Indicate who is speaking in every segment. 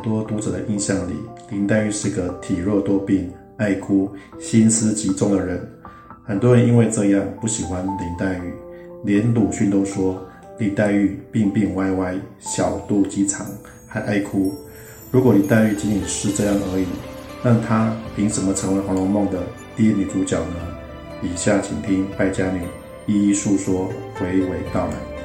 Speaker 1: 多读者的印象里，林黛玉是个体弱多病、爱哭、心思集中的人。很多人因为这样不喜欢林黛玉，连鲁迅都说林黛玉病病歪歪、小肚鸡肠，还爱哭。如果林黛玉仅仅是这样而已，那她凭什么成为《红楼梦》的第一女主角呢？以下请听败家女一一述说，娓娓道来。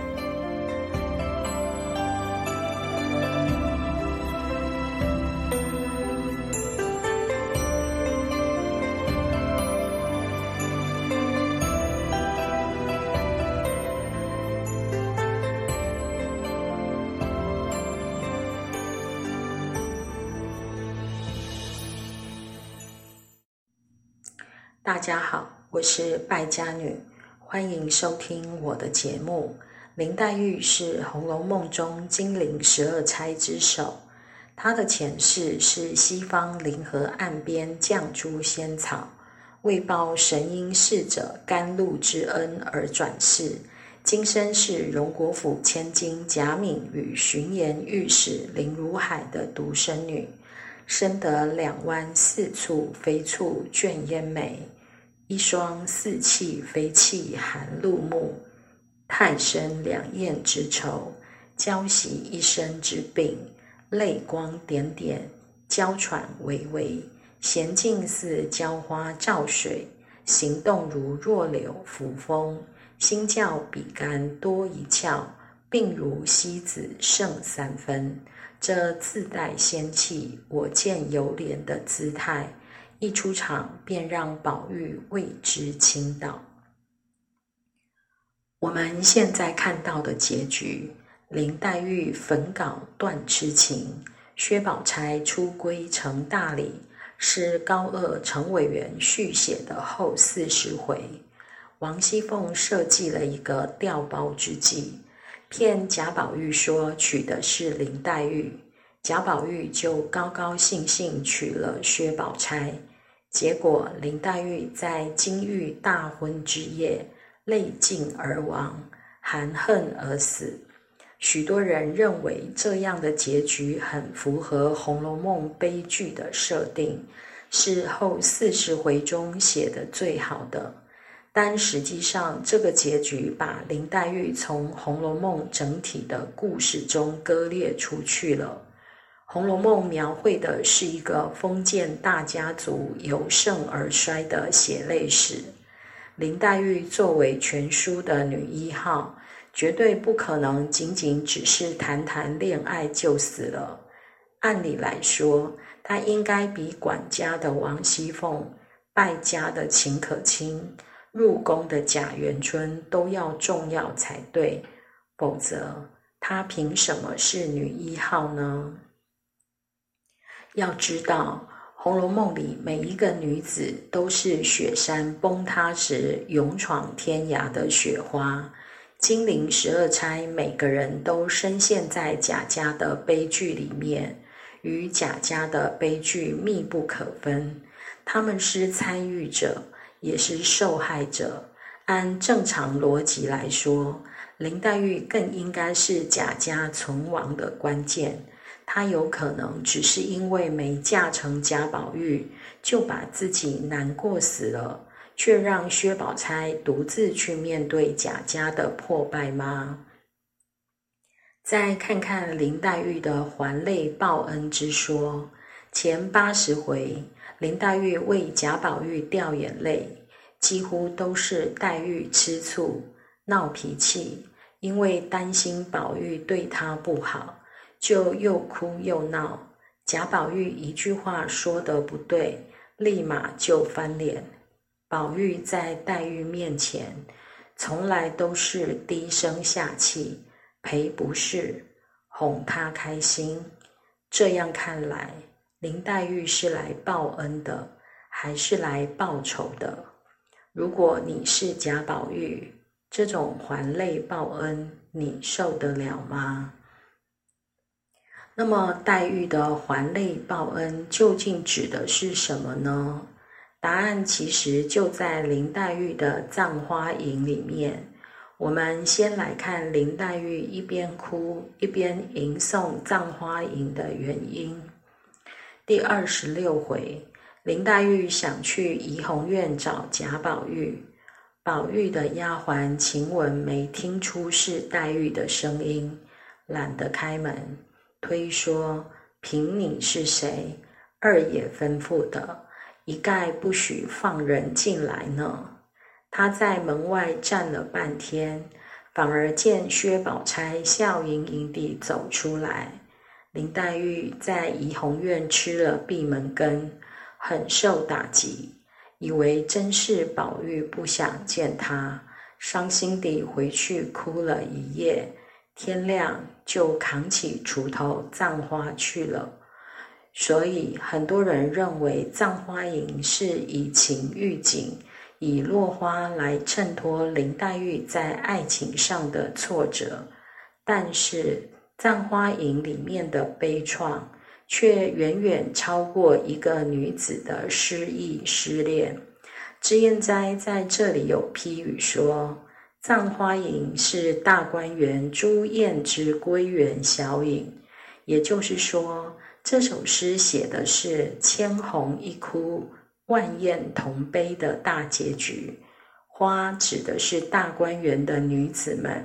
Speaker 2: 大家好，我是败家女，欢迎收听我的节目。林黛玉是《红楼梦》中金陵十二钗之首，她的前世是西方灵河岸边绛珠仙草，为报神瑛侍者甘露之恩而转世，今生是荣国府千金贾敏与巡盐御史林如海的独生女，生得两弯似蹙非蹙卷烟眉。一双似泣非泣含露目，太生两燕之愁，娇喜一身之病，泪光点点，娇喘微微，娴静似娇花照水，行动如弱柳扶风，心较比干多一窍，病如西子胜三分。这自带仙气，我见犹怜的姿态。一出场便让宝玉为之倾倒。我们现在看到的结局，林黛玉焚稿断痴情，薛宝钗出闺成大礼，是高鹗程委员续写的后四十回。王熙凤设计了一个调包之计，骗贾宝玉说娶的是林黛玉。贾宝玉就高高兴兴娶了薛宝钗，结果林黛玉在金玉大婚之夜泪尽而亡，含恨而死。许多人认为这样的结局很符合《红楼梦》悲剧的设定，是后四十回中写的最好的。但实际上，这个结局把林黛玉从《红楼梦》整体的故事中割裂出去了。《红楼梦》描绘的是一个封建大家族由盛而衰的血泪史。林黛玉作为全书的女一号，绝对不可能仅仅只是谈谈恋爱就死了。按理来说，她应该比管家的王熙凤、败家的秦可卿、入宫的贾元春都要重要才对，否则她凭什么是女一号呢？要知道，《红楼梦》里每一个女子都是雪山崩塌时勇闯天涯的雪花，金陵十二钗每个人都深陷在贾家的悲剧里面，与贾家的悲剧密不可分。他们是参与者，也是受害者。按正常逻辑来说，林黛玉更应该是贾家存亡的关键。她有可能只是因为没嫁成贾宝玉，就把自己难过死了，却让薛宝钗独自去面对贾家的破败吗？再看看林黛玉的还泪报恩之说，前八十回，林黛玉为贾宝玉掉眼泪，几乎都是黛玉吃醋、闹脾气，因为担心宝玉对她不好。就又哭又闹，贾宝玉一句话说得不对，立马就翻脸。宝玉在黛玉面前，从来都是低声下气，赔不是，哄她开心。这样看来，林黛玉是来报恩的，还是来报仇的？如果你是贾宝玉，这种还泪报恩，你受得了吗？那么，黛玉的还泪报恩究竟指的是什么呢？答案其实就在林黛玉的《葬花吟》里面。我们先来看林黛玉一边哭一边吟诵《葬花吟》的原因。第二十六回，林黛玉想去怡红院找贾宝玉，宝玉的丫鬟晴雯没听出是黛玉的声音，懒得开门，推说：“凭你是谁，二爷吩咐的，一概不许放人进来呢。”他在门外站了半天，反而见薛宝钗笑盈盈地走出来。林黛玉在怡红院吃了闭门羹，很受打击，以为真是宝玉不想见她，伤心地回去哭了一夜。天亮就扛起锄头葬花去了。所以很多人认为《葬花吟》是以情喻景。以落花来衬托林黛玉在爱情上的挫折，但是《葬花吟》里面的悲怆却远远超过一个女子的失意失恋。脂砚斋在这里有批语说，《葬花吟》是大观园朱燕之归园小影，也就是说，这首诗写的是千红一哭。万艳同悲的大结局，花指的是大观园的女子们。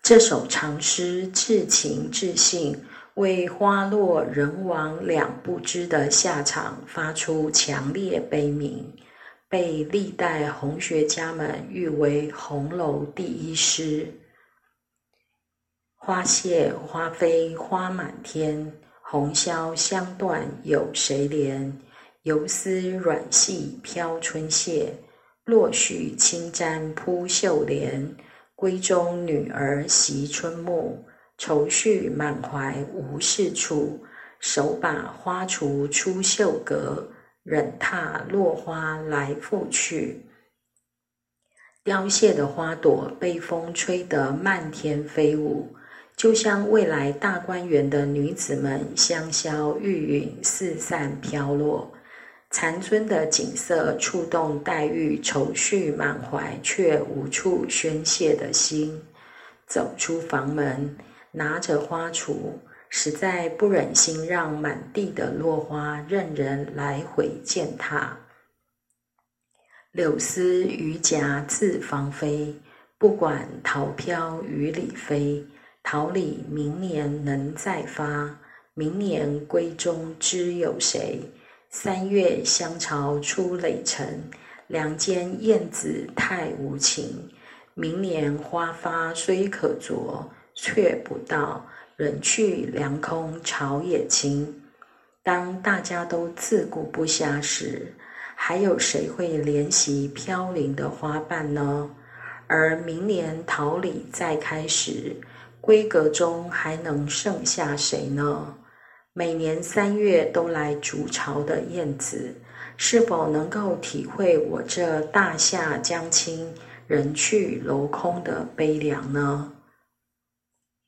Speaker 2: 这首长诗至情至性，为花落人亡两不知的下场发出强烈悲鸣，被历代红学家们誉为红楼第一诗。花谢花飞花满天，红消香断有谁怜？游丝软系飘春榭，落絮轻沾扑绣帘。闺中女儿惜春暮，愁绪满怀无事处。手把花锄出绣阁，忍踏落花来复去。凋谢的花朵被风吹得漫天飞舞，就像未来大观园的女子们香消玉殒，四散飘落。残春的景色触动黛玉愁绪满怀却无处宣泄的心，走出房门，拿着花锄，实在不忍心让满地的落花任人来回践踏。柳丝榆荚自芳菲，不管桃飘雨里飞。桃李明年能再发，明年闺中知有谁？三月香草出垒尘，梁间燕子太无情。明年花发虽可啄，却不到人去凉空草也青。当大家都自顾不暇时，还有谁会怜惜飘零的花瓣呢？而明年桃李再开时，闺阁中还能剩下谁呢？每年三月都来筑巢的燕子，是否能够体会我这大夏将倾、人去楼空的悲凉呢？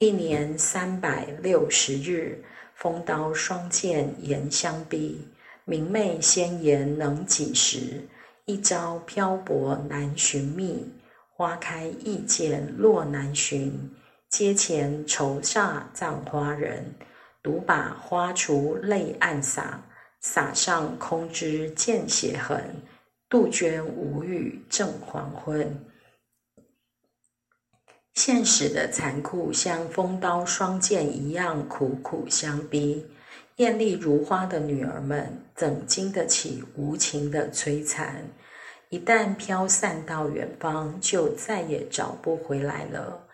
Speaker 2: 一年三百六十日，风刀霜剑严相逼。明媚鲜颜能几时？一朝漂泊难寻觅，花开易见落难寻。阶前愁煞葬花人。独把花锄泪暗洒，洒上空枝见血痕。杜鹃无语正黄昏。现实的残酷像风刀霜剑一样苦苦相逼，艳丽如花的女儿们怎经得起无情的摧残？一旦飘散到远方，就再也找不回来了。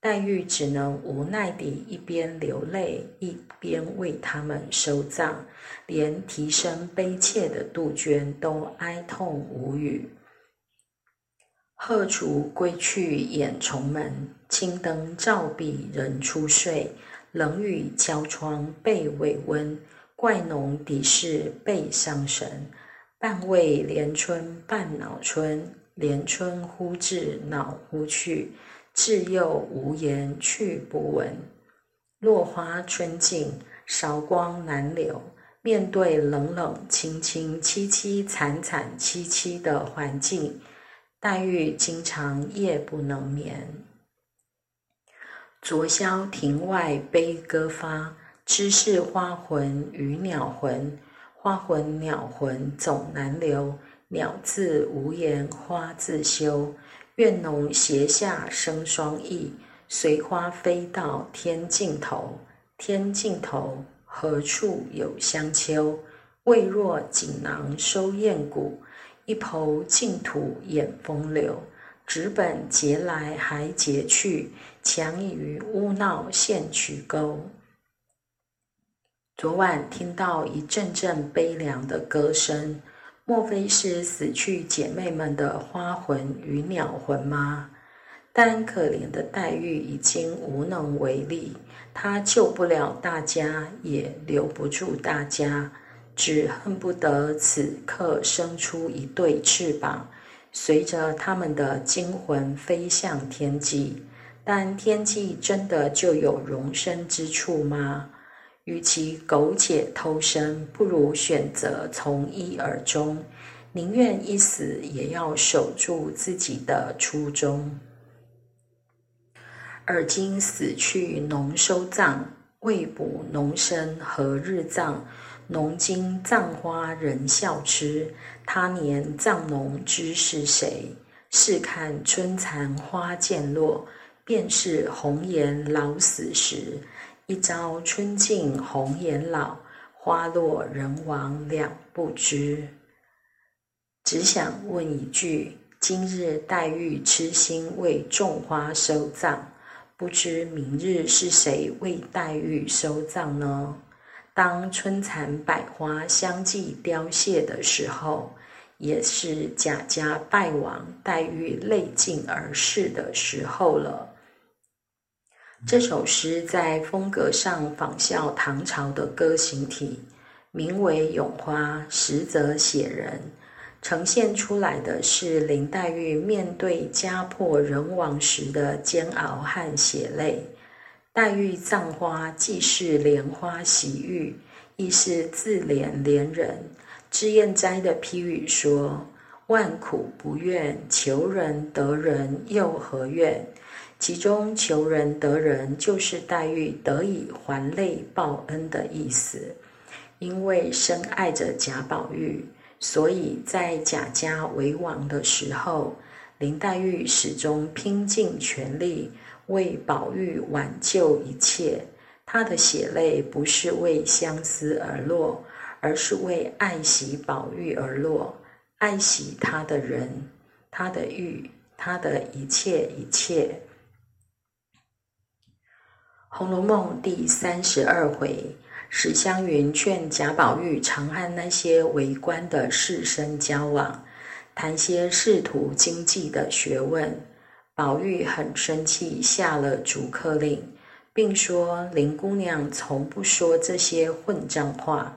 Speaker 2: 黛玉只能无奈地一边流泪，一边为他们收葬，连啼声悲切的杜鹃都哀痛无语。鹤雏归去掩重门，青灯照壁人初睡。冷雨敲窗被未温，怪浓敌是背伤神。半为连春半恼春，连春忽至恼忽去。至又无言去不闻，落花春尽，韶光难留。面对冷冷清清、凄凄惨惨戚戚的环境，黛玉经常夜不能眠。昨宵庭外悲歌发，知是花魂与鸟魂。花魂鸟魂总难留，鸟自无言，花自羞。愿侬斜下生双翼，随花飞到天尽头。天尽头，何处有香丘？未若锦囊收艳骨。一抔净土掩风流，直本劫来还劫去，强于污闹陷渠沟。昨晚听到一阵阵悲凉的歌声，莫非是死去姐妹们的花魂与鸟魂吗？但可怜的黛玉已经无能为力，她救不了大家，也留不住大家。只恨不得此刻生出一对翅膀，随着他们的精魂飞向天际。但天际真的就有容身之处吗？与其苟且偷生，不如选择从一而终，宁愿一死，也要守住自己的初衷。而今死去农收葬，未卜农生何日葬？农经葬花人笑痴，他年葬农知是谁？试看春残花渐落，便是红颜老死时。一朝春尽红颜老，花落人亡两不知。只想问一句：今日黛玉痴心为种花收葬，不知明日是谁为黛玉收葬呢？当春残百花相继凋谢的时候，也是贾家败亡、黛玉泪尽而逝的时候了。这首诗在风格上仿效唐朝的歌行体，名为《咏花》，实则写人，呈现出来的是林黛玉面对家破人亡时的煎熬和血泪。黛玉葬花，既是莲花洗浴，亦是自怜怜人。脂砚斋的批语说：“万苦不愿，求人得人又何怨？”其中求人得人，就是黛玉得以还泪报恩的意思。因为深爱着贾宝玉，所以在贾家为王的时候，林黛玉始终拼尽全力。为宝玉挽救一切，他的血泪不是为相思而落，而是为爱惜宝玉而落，爱惜他的人，他的玉，他的一切一切。《红楼梦》第三十二回，史湘云劝贾宝玉常和那些为官的士绅交往，谈些仕途经济的学问。宝玉很生气，下了逐客令，并说林姑娘从不说这些混账话。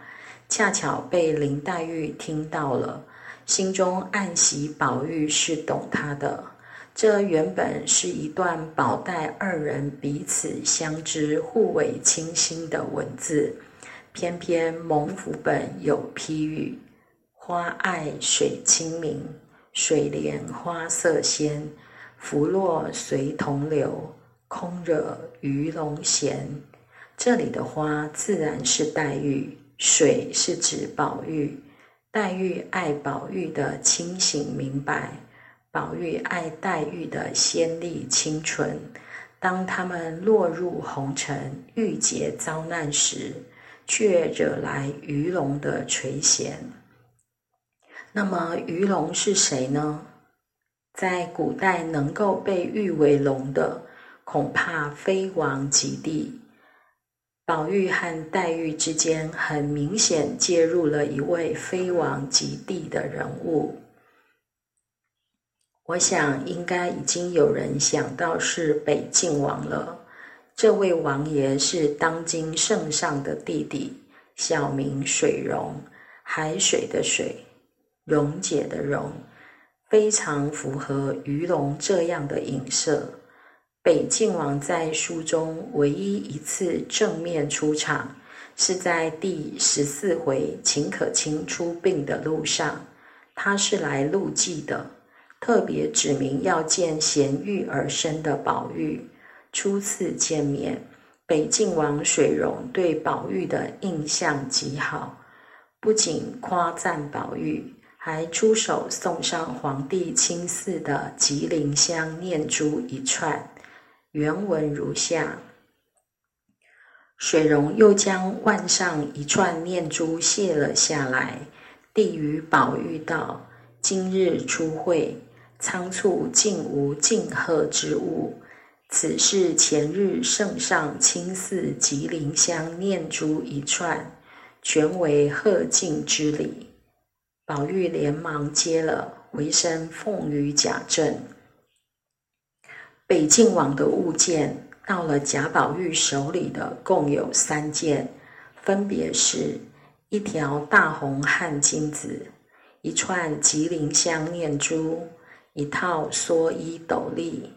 Speaker 2: 恰巧被林黛玉听到了，心中暗喜宝玉是懂她的。这原本是一段宝黛二人彼此相知、互为倾心的文字，偏偏蒙府本有批语：“花爱水清明，水莲花色鲜。”福落随同流，空惹鱼龙闲。这里的花自然是黛玉，水是指宝玉。黛玉爱宝玉的清醒明白，宝玉爱黛玉的鲜丽清纯。当他们落入红尘，郁结遭难时，却惹来鱼龙的垂涎。那么，鱼龙是谁呢？在古代，能够被誉为龙的，恐怕非王及帝。宝玉和黛玉之间，很明显介入了一位非王及帝的人物。我想，应该已经有人想到是北静王了。这位王爷是当今圣上的弟弟，小名水溶，海水的水，溶解的溶。非常符合鱼龙这样的影射。北静王在书中唯一一次正面出场，是在第十四回秦可卿出殡的路上，他是来路祭的。特别指明要见贤玉而生的宝玉。初次见面，北晋王水溶对宝玉的印象极好，不仅夸赞宝玉，还出手送上皇帝亲赐的吉林香念珠一串。原文如下：水溶又将腕上一串念珠卸了下来，递与宝玉道：“今日初会，仓促竟无敬贺之物。”此事前日圣上亲赐吉林香念珠一串，全为贺敬之礼。宝玉连忙接了，回身奉与贾政。北静王的物件到了贾宝玉手里的共有三件，分别是一条大红汗金子，一串吉林香念珠，一套蓑衣斗笠。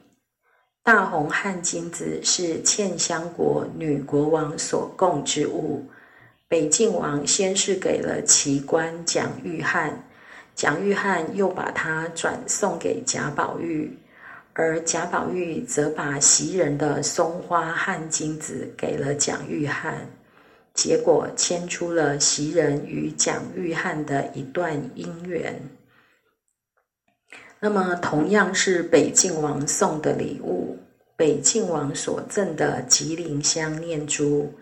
Speaker 2: 大红汗金子是茜香国女国王所供之物，北晋王先是给了奇官蒋玉菡，蒋玉菡又把它转送给贾宝玉，而贾宝玉则把袭人的松花汗金子给了蒋玉菡，结果牵出了袭人与蒋玉菡的一段姻缘。那么，同样是北晋王送的礼物，北晋王所赠的吉林香念珠，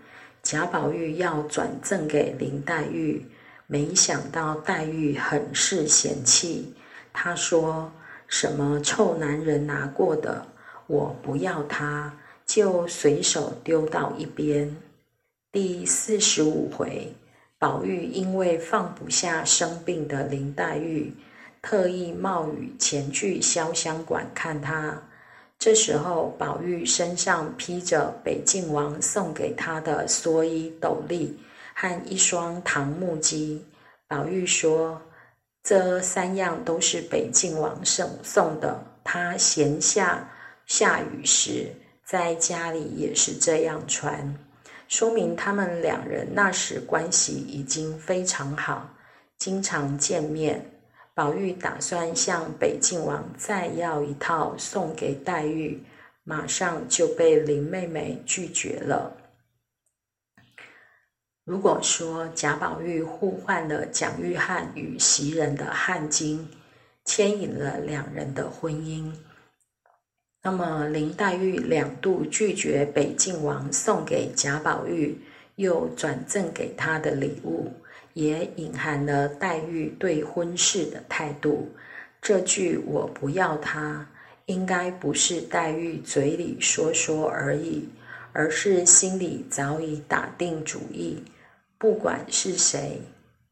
Speaker 2: 贾宝玉要转赠给林黛玉，没想到黛玉很是嫌弃，她说：“什么臭男人拿过的，我不要他，就随手丢到一边。”第四十五回，宝玉因为放不下生病的林黛玉。特意冒雨前去潇湘馆看他，这时候宝玉身上披着北静王送给他的蓑衣斗笠和一双唐木屐。宝玉说：“这三样都是北静王送送的，他闲下下雨时在家里也是这样穿，说明他们两人那时关系已经非常好，经常见面。”宝玉打算向北静王再要一套送给黛玉，马上就被林妹妹拒绝了。如果说贾宝玉互换了蒋玉菡与袭人的汗巾，牵引了两人的婚姻，那么林黛玉两度拒绝北静王送给贾宝玉又转赠给他的礼物。也隐含了黛玉对婚事的态度。这句“我不要他”，应该不是黛玉嘴里说说而已，而是心里早已打定主意。不管是谁，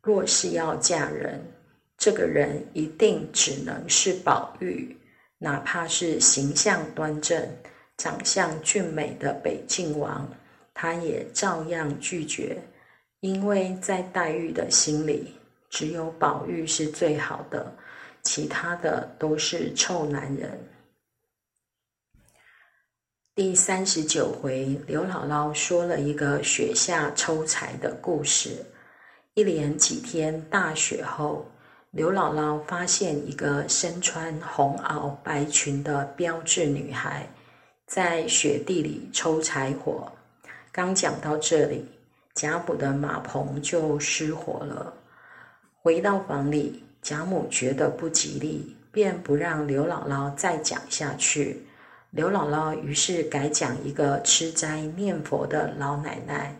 Speaker 2: 若是要嫁人，这个人一定只能是宝玉，哪怕是形象端正、长相俊美的北静王，他也照样拒绝。因为在黛玉的心里，只有宝玉是最好的，其他的都是臭男人。第三十九回，刘姥姥说了一个雪下抽柴的故事。一连几天大雪后，刘姥姥发现一个身穿红袄白裙的标致女孩，在雪地里抽柴火。刚讲到这里。贾母的马棚就失火了。回到房里，贾母觉得不吉利，便不让刘姥姥再讲下去。刘姥姥于是改讲一个吃斋念佛的老奶奶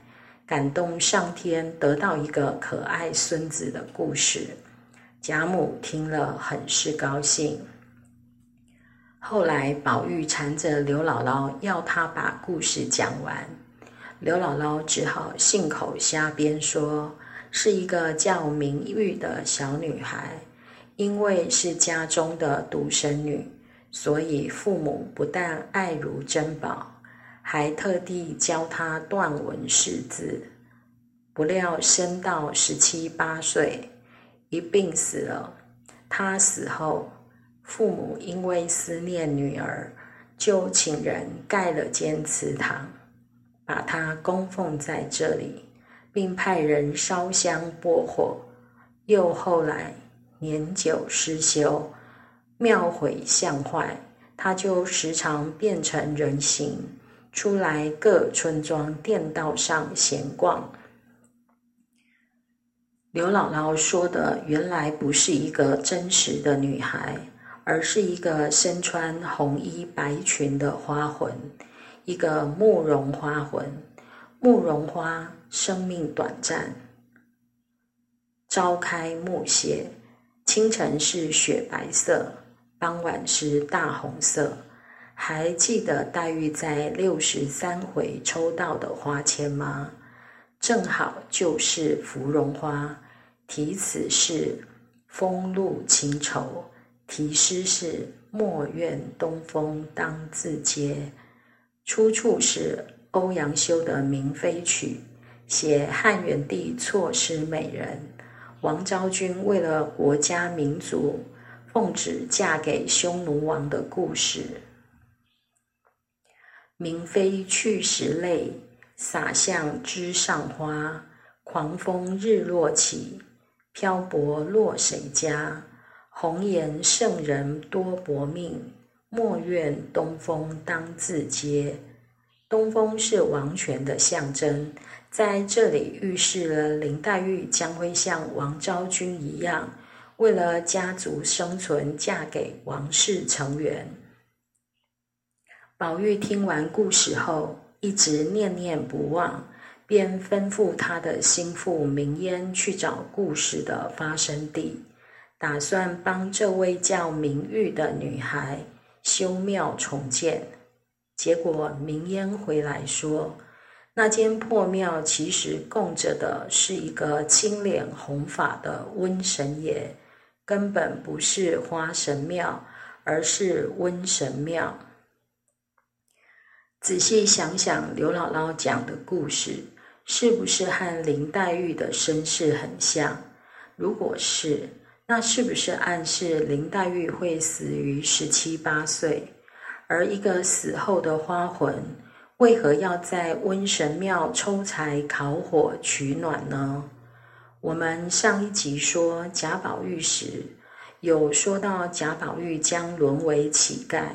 Speaker 2: 感动上天得到一个可爱孙子的故事。贾母听了很是高兴。后来宝玉缠着刘姥姥要她把故事讲完。刘姥姥只好信口瞎编，说是一个叫明玉的小女孩，因为是家中的独生女，所以父母不但爱如珍宝，还特地教她断文识字。不料生到十七八岁，一病死了。她死后，父母因为思念女儿，就请人盖了间祠堂。把它供奉在这里，并派人烧香拨火。又后来年久失修，庙毁像坏，他就时常变成人形，出来各村庄店道上闲逛。刘姥姥说的原来不是一个真实的女孩，而是一个身穿红衣白裙的花魂，一个慕容花魂。慕容花生命短暂，朝开暮谢，清晨是雪白色，傍晚是大红色。还记得黛玉在六十三回抽到的花签吗？正好就是芙蓉花。题词是“风露清愁”，题诗是“莫怨东风当自嗟”。出处是欧阳修的《明妃曲》，写汉元帝错失美人，王昭君为了国家民族，奉旨嫁给匈奴王的故事。明妃去时泪，洒向枝上花。狂风日落起。漂泊落谁家？红颜圣人多薄命，莫怨东风当自嗟。东风是王权的象征，在这里预示了林黛玉将会像王昭君一样，为了家族生存，嫁给王室成员。宝玉听完故事后，一直念念不忘。便吩咐他的心腹明烟去找故事的发生地，打算帮这位叫明玉的女孩修庙重建。结果明烟回来说，那间破庙其实供着的是一个青脸红发的瘟神爷，根本不是花神庙，而是瘟神庙。仔细想想刘姥姥讲的故事。是不是和林黛玉的身世很像？如果是，那是不是暗示林黛玉会死于十七八岁？而一个死后的花魂，为何要在瘟神庙抽柴烤火取暖呢？我们上一集说贾宝玉时，有说到贾宝玉将沦为乞丐，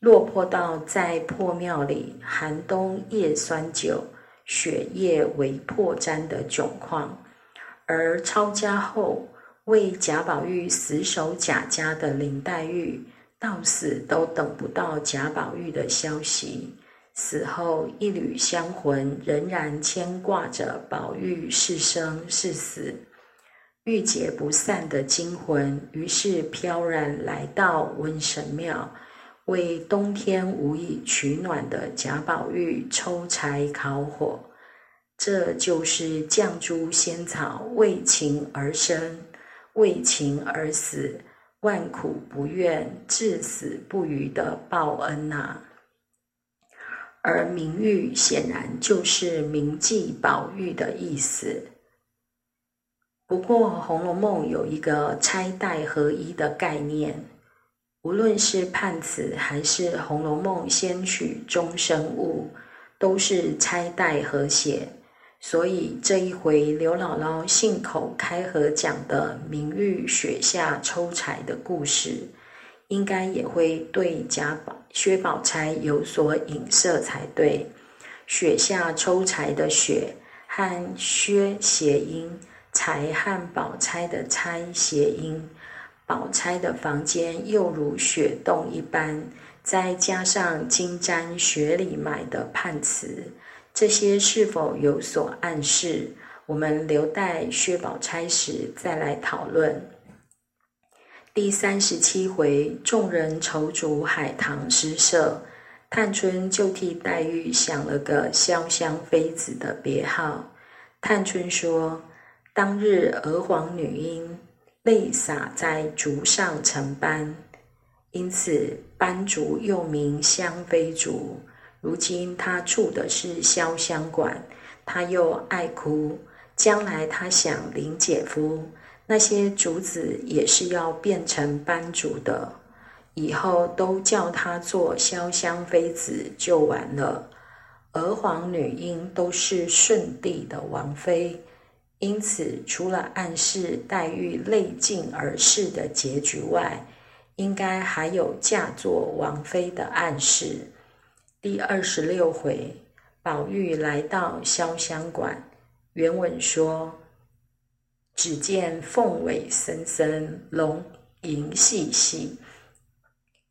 Speaker 2: 落魄到在破庙里寒冬夜酸酒。血液为破毡的窘况，而抄家后为贾宝玉死守贾家的林黛玉，到死都等不到贾宝玉的消息。死后一缕香魂仍然牵挂着宝玉是生是死，郁结不散的精魂，于是飘然来到瘟神庙。为冬天无以取暖的贾宝玉抽柴烤火，这就是绛珠仙草为情而生，为情而死，万苦不愿，至死不渝的报恩呐。而明玉显然就是铭记宝玉的意思。不过，《红楼梦》有一个钗黛合一的概念。无论是判词还是《红楼梦》先曲终生物，都是钗黛和谐。所以这一回刘姥姥信口开河讲的明玉雪下抽柴的故事，应该也会对贾宝、薛宝钗有所影射才对。雪下抽柴的雪和薛谐音，柴和宝钗的钗谐音。宝钗的房间又如雪洞一般，再加上金簪雪里买的判词，这些是否有所暗示？我们留待薛宝钗时再来讨论。第三十七回，众人筹竹海棠诗社，探春就替黛玉想了个潇湘妃子的别号。探春说：“当日娥皇女英。”泪洒在竹上成斑，因此斑竹又名香妃竹。如今他住的是潇湘馆，他又爱哭。将来他想林姐夫，那些竹子也是要变成斑竹的，以后都叫他做潇湘妃子就完了。娥皇女英都是舜帝的王妃。因此，除了暗示黛玉泪尽而逝的结局外，应该还有嫁作王妃的暗示。第二十六回，宝玉来到潇湘馆，原文说：“只见凤尾森森，龙吟细细。”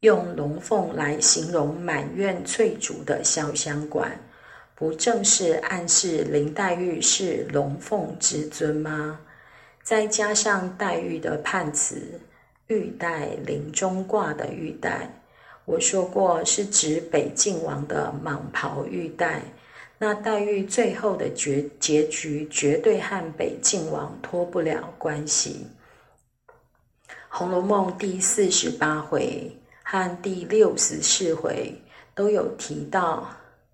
Speaker 2: 用龙凤来形容满院翠竹的潇湘馆。不正是暗示林黛玉是龙凤之尊吗？再加上黛玉的判词“玉带林中挂”的玉带，我说过是指北静王的蟒袍玉带。那黛玉最后的结结局绝对和北静王脱不了关系。《红楼梦》第四十八回和第六十四回都有提到。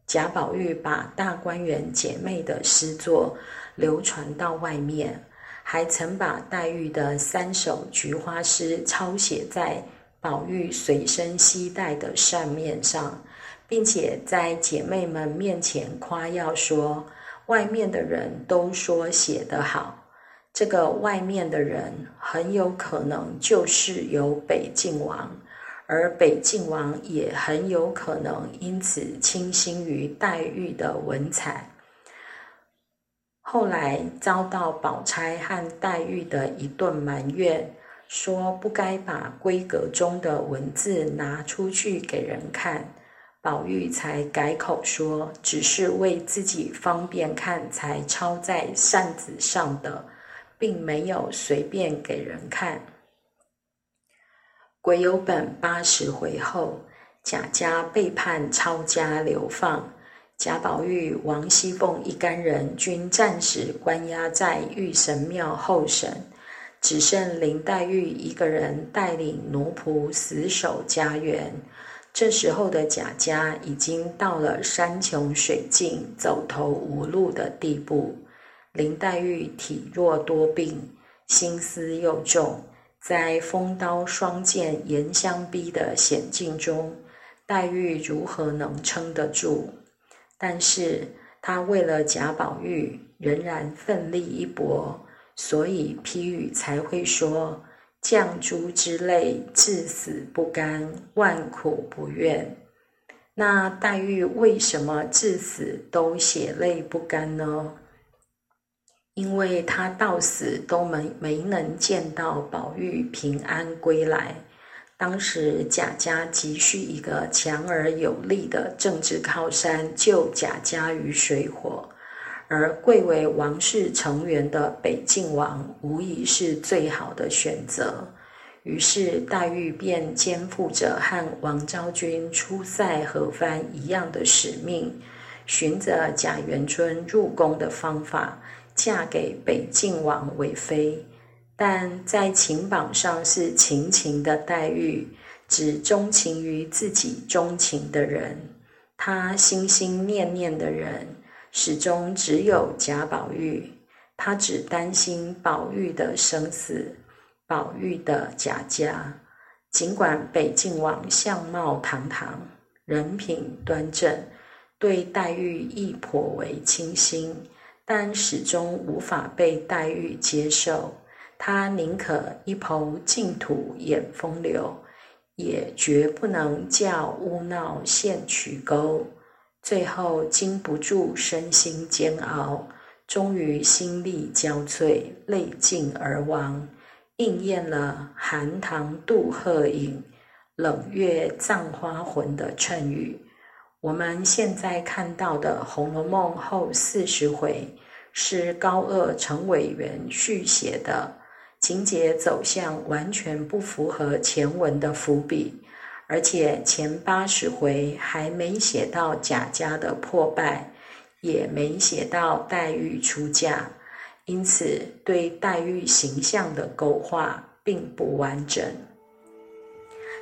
Speaker 2: 贾宝玉把大观园姐妹的诗作流传到外面，还曾把黛玉的三首菊花诗抄写在宝玉随身携带的扇面上，并且在姐妹们面前夸耀说：“外面的人都说写得好。”这个外面的人很有可能就是有北静王。而北静王也很有可能因此倾心于黛玉的文采，后来遭到宝钗和黛玉的一顿埋怨，说不该把闺阁中的文字拿出去给人看，宝玉才改口说，只是为自己方便看才抄在扇子上的，并没有随便给人看。癸酉本八十回后，贾家背叛抄家流放，贾宝玉、王熙凤一干人均暂时关押在玉神庙候审，只剩林黛玉一个人带领奴仆死守家园。这时候的贾家已经到了山穷水尽、走投无路的地步。林黛玉体弱多病，心思又重。在风刀霜剑严相逼的险境中，黛玉如何能撑得住？但是她为了贾宝玉，仍然奋力一搏，所以批语才会说：“绛珠之泪，至死不干，万苦不愿。”那黛玉为什么至死都血泪不干呢？因为他到死都没没能见到宝玉平安归来，当时贾家急需一个强而有力的政治靠山，救贾家于水火，而贵为王室成员的北静王无疑是最好的选择。于是黛玉便肩负着和王昭君出塞河番一样的使命，循着贾元春入宫的方法。嫁给北静王为妃，但在情榜上是情情的黛玉，只钟情于自己钟情的人。她心心念念的人，始终只有贾宝玉。他只担心宝玉的生死，宝玉的贾家。尽管北静王相貌堂堂，人品端正，对黛玉亦颇为倾心。但始终无法被黛玉接受，他宁可一抔净土掩风流，也绝不能叫污闹陷渠沟。最后经不住身心煎熬，终于心力交瘁，泪尽而亡，应验了“寒塘渡鹤影，冷月葬花魂”的谶语。我们现在看到的《红楼梦》后四十回，是高鹗陈委员续写的，情节走向完全不符合前文的伏笔，而且前八十回还没写到贾家的破败，也没写到黛玉出嫁，因此对黛玉形象的勾画并不完整。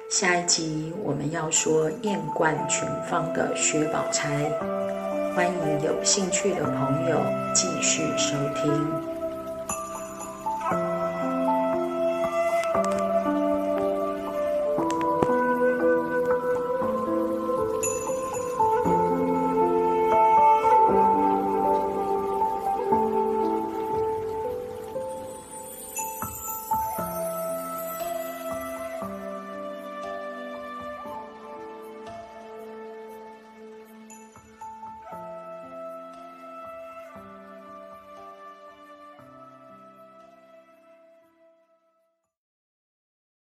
Speaker 2: 下一集我们要说艳冠群芳的薛宝钗，欢迎有兴趣的朋友继续收听。